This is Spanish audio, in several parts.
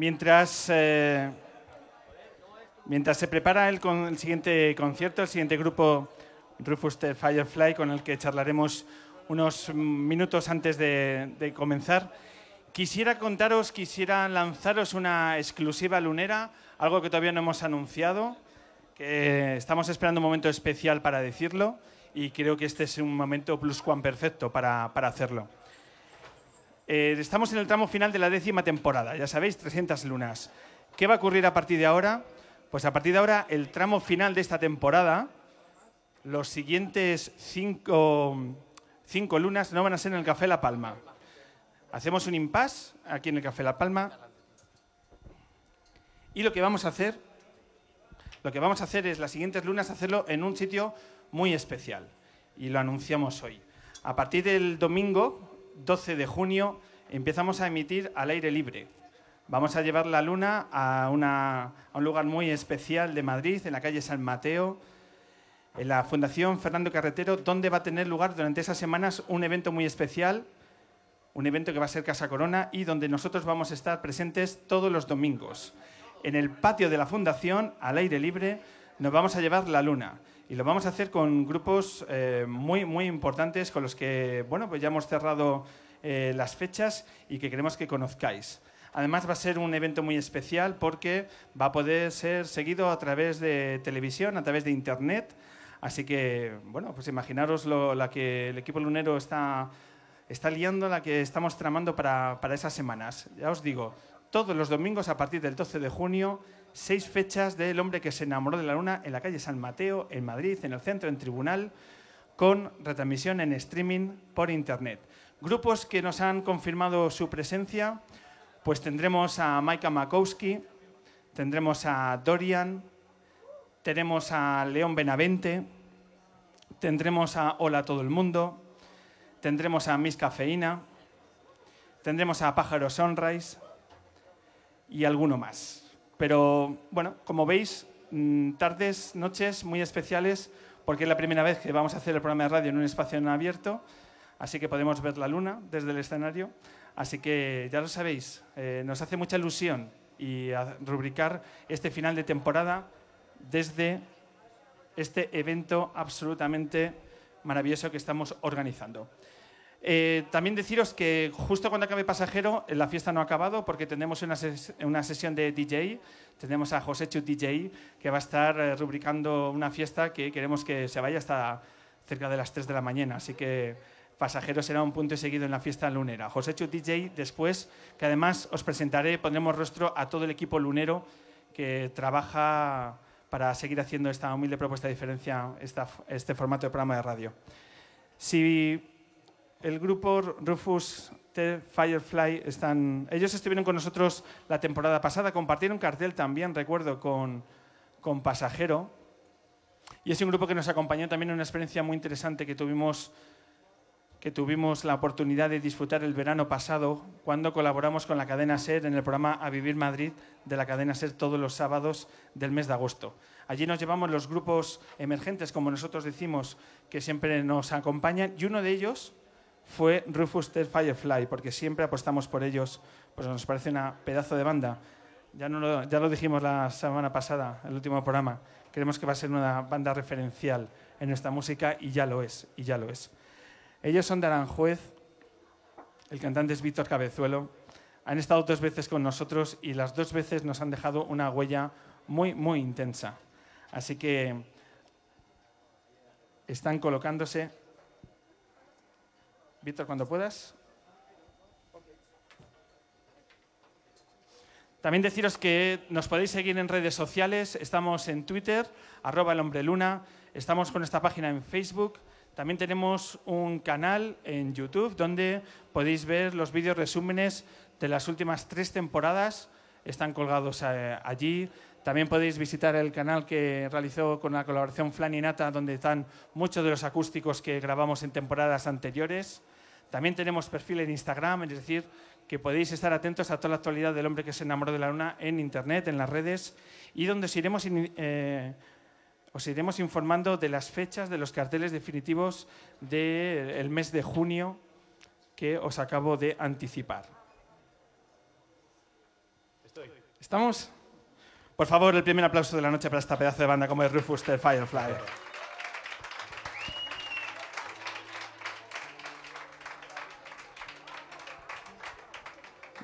Mientras, eh, mientras se prepara el, siguiente concierto, el siguiente grupo, Rufus the Firefly, con el que charlaremos unos minutos antes de, de comenzar, quisiera contaros, quisiera lanzaros una exclusiva lunera, algo que todavía no hemos anunciado, que estamos esperando un momento especial para decirlo y creo que este es un momento plus cuan perfecto para, para hacerlo. Eh, estamos en el tramo final de la décima temporada, ya sabéis, 300 lunas. ¿Qué va a ocurrir a partir de ahora? Pues a partir de ahora, el tramo final de esta temporada, los siguientes cinco, cinco lunas no van a ser en el Café La Palma. Hacemos un impasse aquí en el Café La Palma. Y lo que vamos a hacer, lo que vamos a hacer es las siguientes lunas hacerlo en un sitio muy especial. Y lo anunciamos hoy. A partir del domingo, 12 de junio empezamos a emitir al aire libre. Vamos a llevar la luna a, a, un lugar muy especial de Madrid, en la calle San Mateo, en la Fundación Fernando Carretero, donde va a tener lugar durante esas semanas un evento muy especial, un evento que va a ser Casa Corona y donde nosotros vamos a estar presentes todos los domingos. En el patio de la Fundación, al aire libre, nos vamos a llevar la luna. Y lo vamos a hacer con grupos eh, muy, muy importantes con los que, bueno, pues ya hemos cerrado eh, las fechas y que queremos que conozcáis. Además va a ser un evento muy especial porque va a poder ser seguido a través de televisión, a través de internet. Así que, bueno, pues imaginaros lo, la que el equipo lunero está, está liando, la que estamos tramando para, para esas semanas. Ya os digo, todos los domingos a partir del 12 de junio seis fechas del hombre que se enamoró de la luna en la calle San Mateo, en Madrid, en el centro, en tribunal, con retransmisión en streaming por internet. Grupos que nos han confirmado su presencia, pues tendremos a Maika Makowski, tendremos a Dorian, tenemos a León Benavente, tendremos a Hola Todo el Mundo, tendremos a Miss Cafeína, tendremos a Pájaro Sunrise y alguno más. Pero bueno, como veis, mm, tardes, noches muy especiales, porque es la primera vez que vamos a hacer el programa de radio en un espacio en abierto, así que podemos ver la luna desde el escenario. Así que ya lo sabéis, eh, nos hace mucha ilusión y a rubricar este final de temporada desde este evento absolutamente maravilloso que estamos organizando. Eh, también deciros que justo cuando acabe Pasajero, la fiesta no ha acabado porque tenemos una, ses una sesión de DJ. Tenemos a José Chu DJ que va a estar eh, rubricando una fiesta que queremos que se vaya hasta cerca de las 3 de la mañana. Así que Pasajero será un punto seguido en la fiesta lunera. José Chu DJ después, que además os presentaré, pondremos rostro a todo el equipo lunero que trabaja para seguir haciendo esta humilde propuesta de diferencia, esta, este formato de programa de radio. Si el grupo Rufus T. Firefly están. Ellos estuvieron con nosotros la temporada pasada, compartieron cartel también, recuerdo, con, con Pasajero. Y es un grupo que nos acompañó también en una experiencia muy interesante que tuvimos, que tuvimos la oportunidad de disfrutar el verano pasado cuando colaboramos con la cadena SER en el programa A Vivir Madrid de la cadena SER todos los sábados del mes de agosto. Allí nos llevamos los grupos emergentes, como nosotros decimos, que siempre nos acompañan, y uno de ellos fue Rufus the Firefly, porque siempre apostamos por ellos, pues nos parece una pedazo de banda. Ya, no lo, ya lo dijimos la semana pasada, el último programa. Creemos que va a ser una banda referencial en nuestra música y ya lo es, y ya lo es. Ellos son de Aranjuez, el cantante es Víctor Cabezuelo. Han estado dos veces con nosotros y las dos veces nos han dejado una huella muy, muy intensa. Así que están colocándose Víctor, cuando puedas. También deciros que nos podéis seguir en redes sociales. Estamos en Twitter, arroba el hombre luna. Estamos con esta página en Facebook. También tenemos un canal en YouTube donde podéis ver los vídeos resúmenes de las últimas tres temporadas. Están colgados eh, allí. También podéis visitar el canal que realizó con la colaboración Flan y Nata, donde están muchos de los acústicos que grabamos en temporadas anteriores. También tenemos perfil en Instagram, es decir, que podéis estar atentos a toda la actualidad del hombre que se enamoró de la luna en Internet, en las redes, y donde os iremos, eh, os iremos informando de las fechas de los carteles definitivos del mes de junio que os acabo de anticipar. ¿Estamos? Por favor, el primer aplauso de la noche para esta pedazo de banda como es Rufus the Firefly.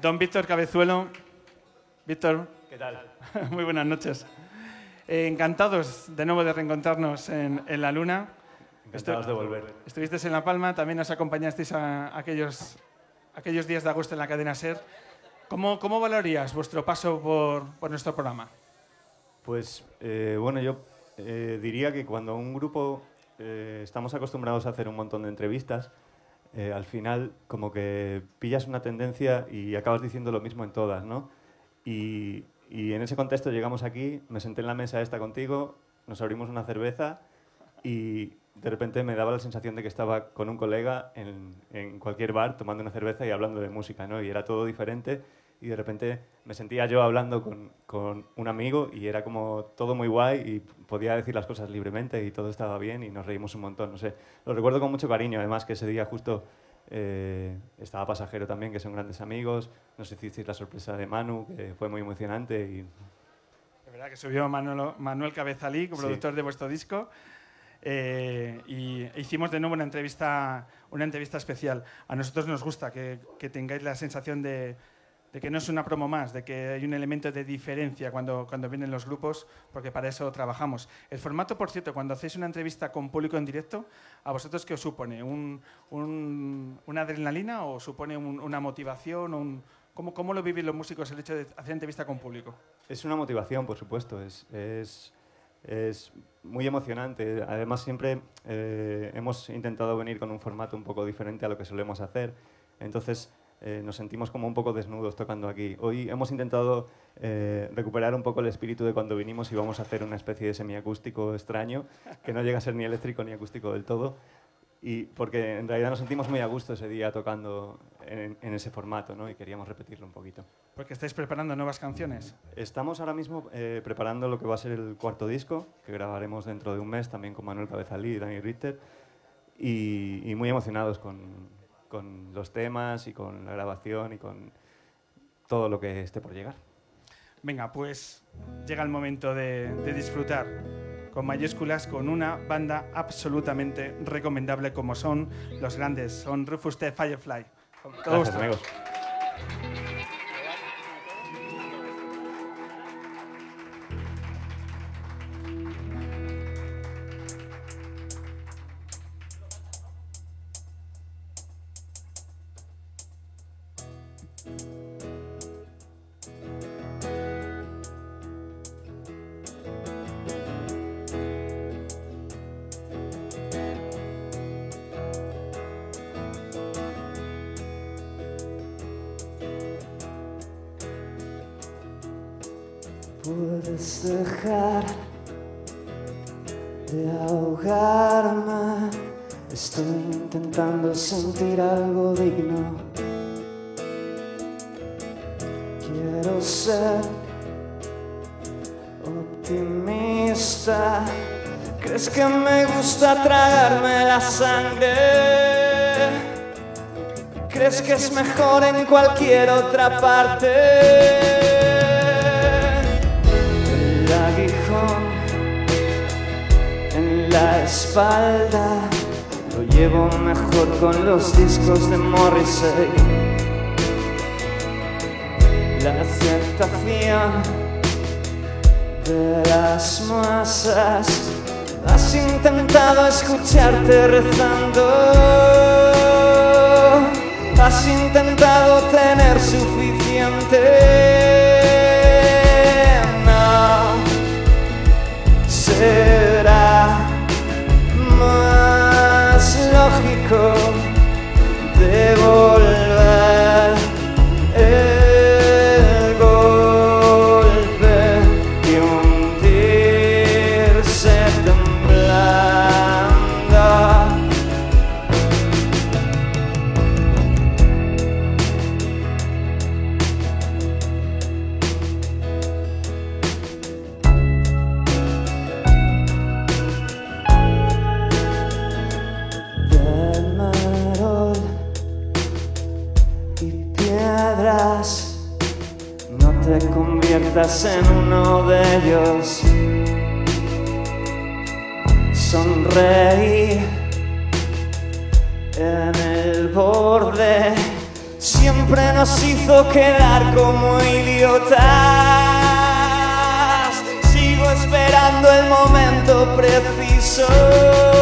Don Víctor Cabezuelo. Víctor. ¿Qué tal? Muy buenas noches. Eh, encantados de nuevo de reencontrarnos en, en la Luna. Encantados de volver. Estuvisteis en La Palma, también nos acompañasteis a aquellos, aquellos días de agosto en la cadena SER. ¿Cómo, cómo valorías vuestro paso por, por nuestro programa? Pues eh, bueno, yo eh, diría que cuando un grupo estamos acostumbrados a hacer un montón de entrevistas, eh, al final como que pillas una tendencia y acabas diciendo lo mismo en todas, ¿no? Y, en ese contexto llegamos aquí, me senté en la mesa esta contigo, nos abrimos una cerveza y de repente me daba la sensación de que estaba con un colega en, en cualquier bar tomando una cerveza y hablando de música, ¿no? Y era todo diferente y de repente me sentía yo hablando con, con, un amigo y era como todo muy guay y podía decir las cosas libremente y todo estaba bien y nos reímos un montón, no sé. Lo recuerdo con mucho cariño, además que ese día justo eh, estaba Pasajero también, que son grandes amigos, nos hicisteis la sorpresa de Manu, que fue muy emocionante y... De verdad que subió Manuel, Manuel Cabezalí, productor Sí. de vuestro disco. eh, y hicimos de nuevo una entrevista, una entrevista especial. A nosotros nos gusta que, que tengáis la sensación de, de que no es una promo más, de que hay un elemento de diferencia cuando, cuando vienen los grupos, porque para eso trabajamos. El formato, por cierto, cuando hacéis una entrevista con público en directo, ¿a vosotros qué os supone? ¿Un, un- ¿Una adrenalina o supone un- una motivación? Un, ¿cómo, ¿Cómo lo viven los músicos el hecho de hacer entrevista con público? Es una motivación, por supuesto, es, es, es muy emocionante. Además, siempre eh, hemos intentado venir con un formato un poco diferente a lo que solemos hacer. Entonces, eh, nos sentimos como un poco desnudos tocando aquí. Hoy hemos intentado eh, recuperar un poco el espíritu de cuando vinimos y vamos a hacer una especie de semiacústico extraño, que no llega a ser ni eléctrico ni acústico del todo. Y porque en realidad nos sentimos muy a gusto ese día tocando en, en ese formato, ¿no? Y queríamos repetirlo un poquito. Porque estáis preparando nuevas canciones. Estamos ahora mismo eh, preparando lo que va a ser el cuarto disco, que grabaremos dentro de un mes también con Manuel Cabezalí y Dani Ritter, y, y muy emocionados con, con los temas y con la grabación y con todo lo que esté por llegar. Venga, pues llega el momento de, de disfrutar con mayúsculas con una banda absolutamente recomendable como son los grandes, son Rufus the Firefly. Con todo Gracias, gusto. amigos. Intentando sentir algo digno. Quiero ser optimista. ¿Crees que me gusta tragarme la sangre? ¿Crees que es mejor en cualquier otra parte? El aguijón en la espalda llevo mejor con los discos de Morrissey. La aceptación de las masas. Has intentado escucharte rezando. Has intentado tener suficiente. Sonreí en el borde, siempre nos hizo quedar como idiotas. Sigo esperando el momento preciso.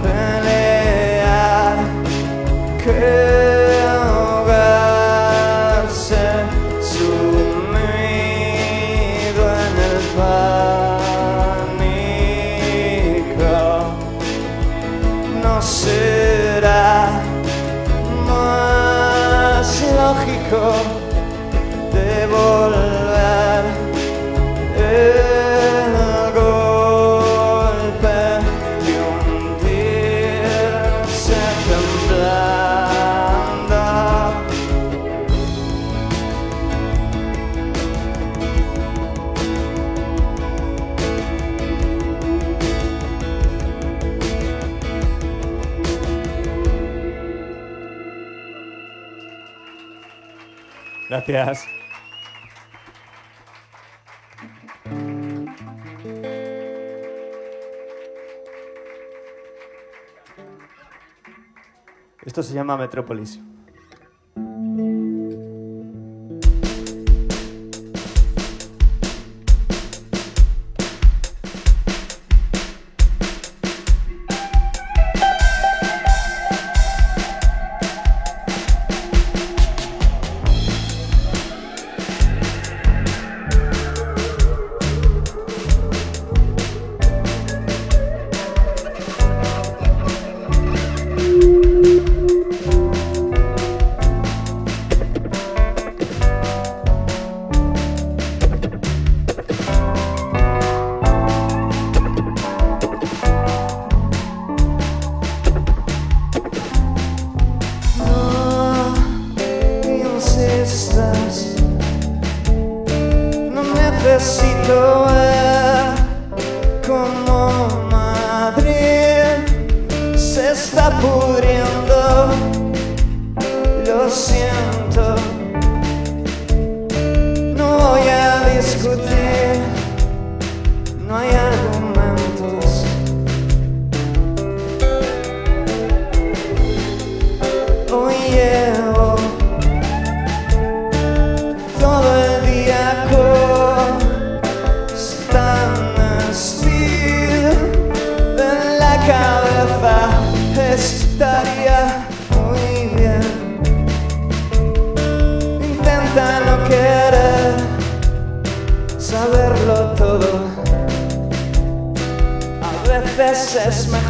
Pelear, Gracias. Esto se llama Metrópolis.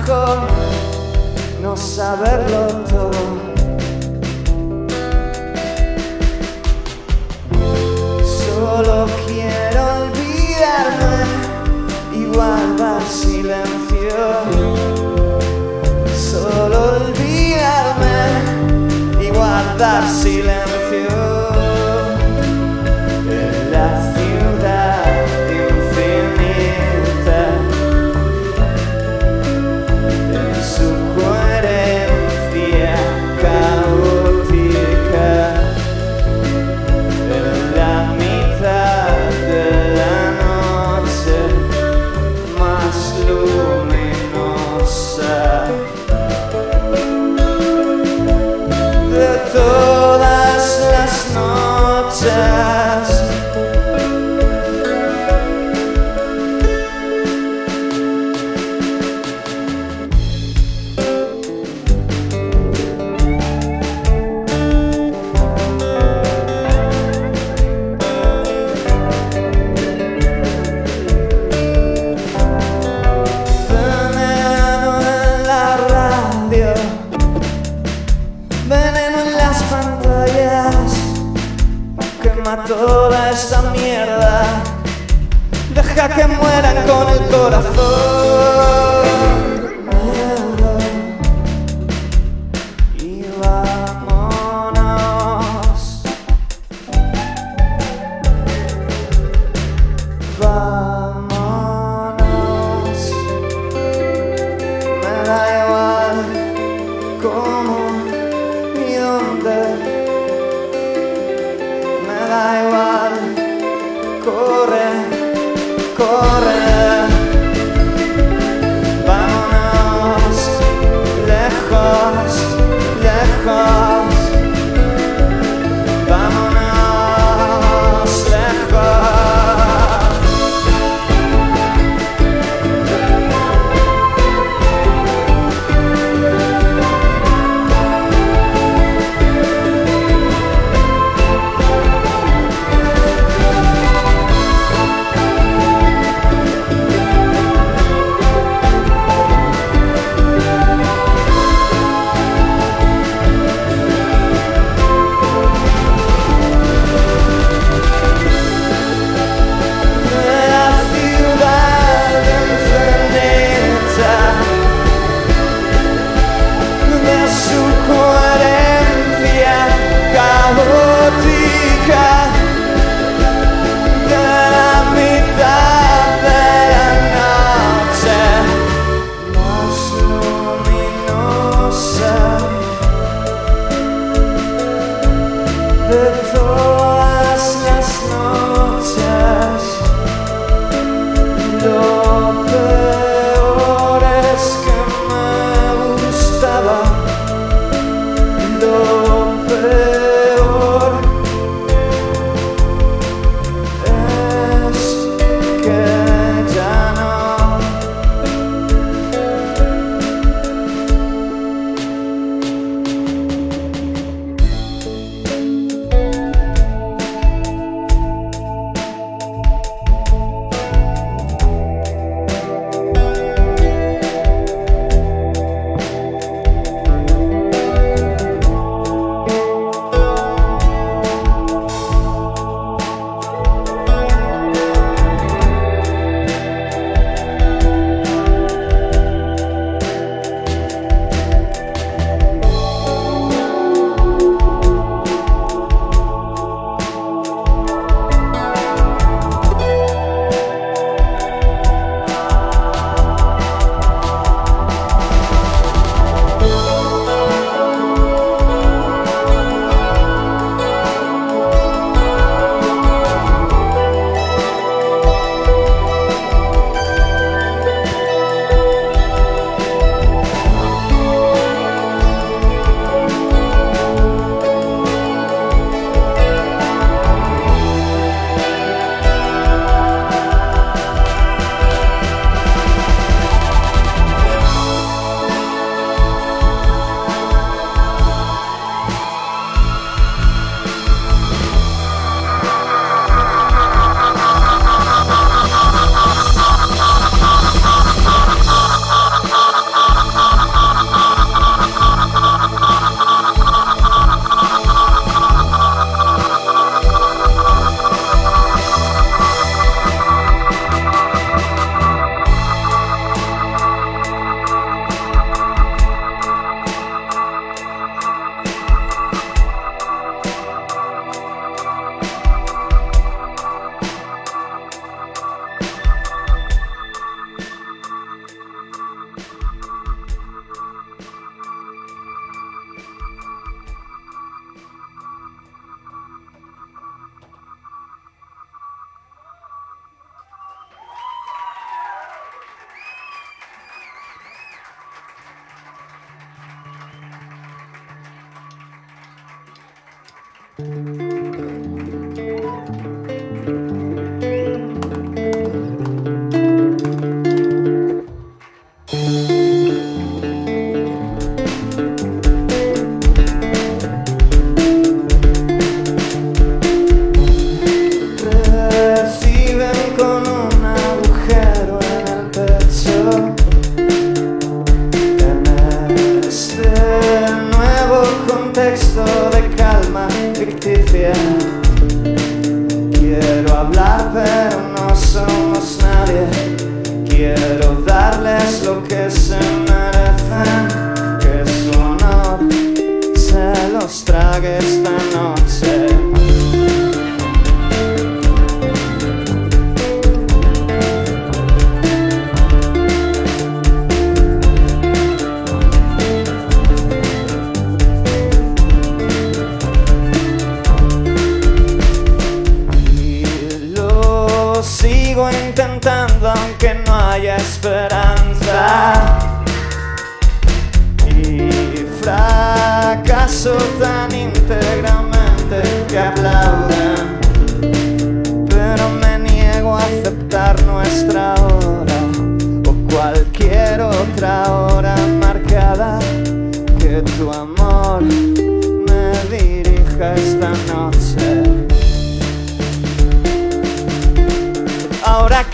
mejor no saberlo todo. Solo quiero olvidarme y guardar silencio. Solo olvidarme y guardar silencio. Corazón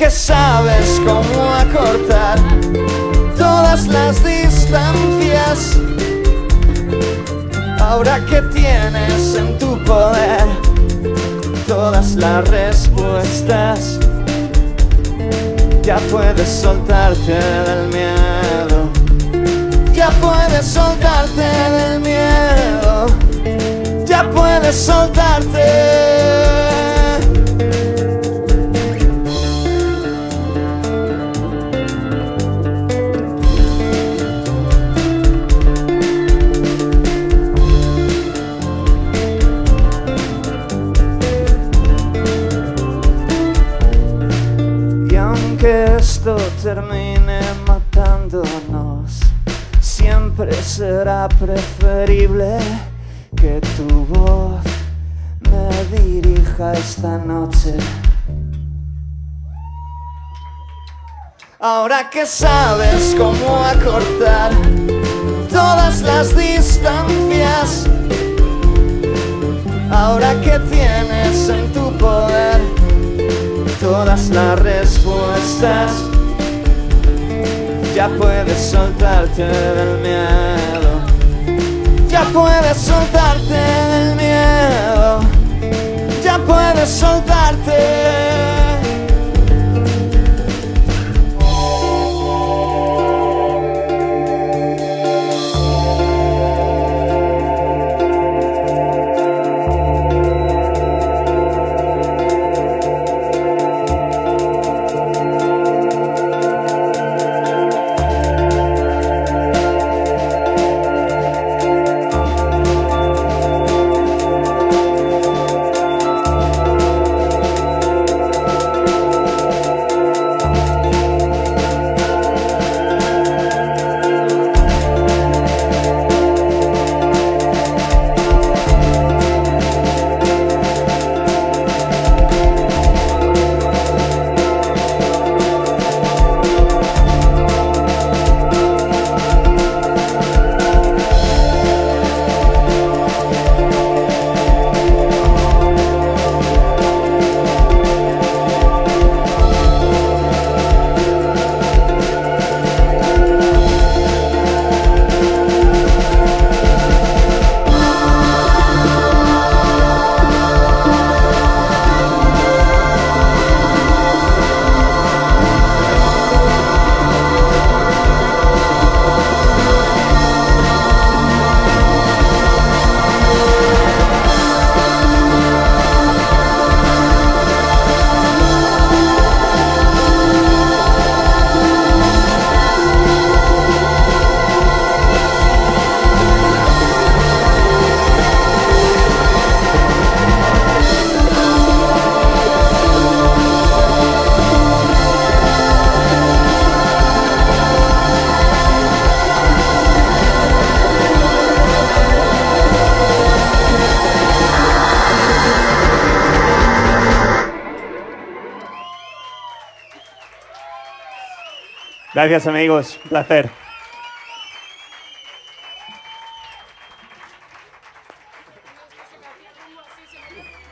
que sabes cómo acortar todas las distancias, ahora que tienes en tu poder todas las respuestas, ya puedes soltarte del miedo, ya puedes soltarte del miedo, ya puedes soltarte. Preferible que tu voz me dirija esta noche. Ahora que sabes cómo acortar todas las distancias, ahora que tienes en tu poder todas las respuestas. Ya puedes soltarte del miedo. Ya puedes soltarte del miedo. Ya puedes soltarte. Gracias amigos, placer.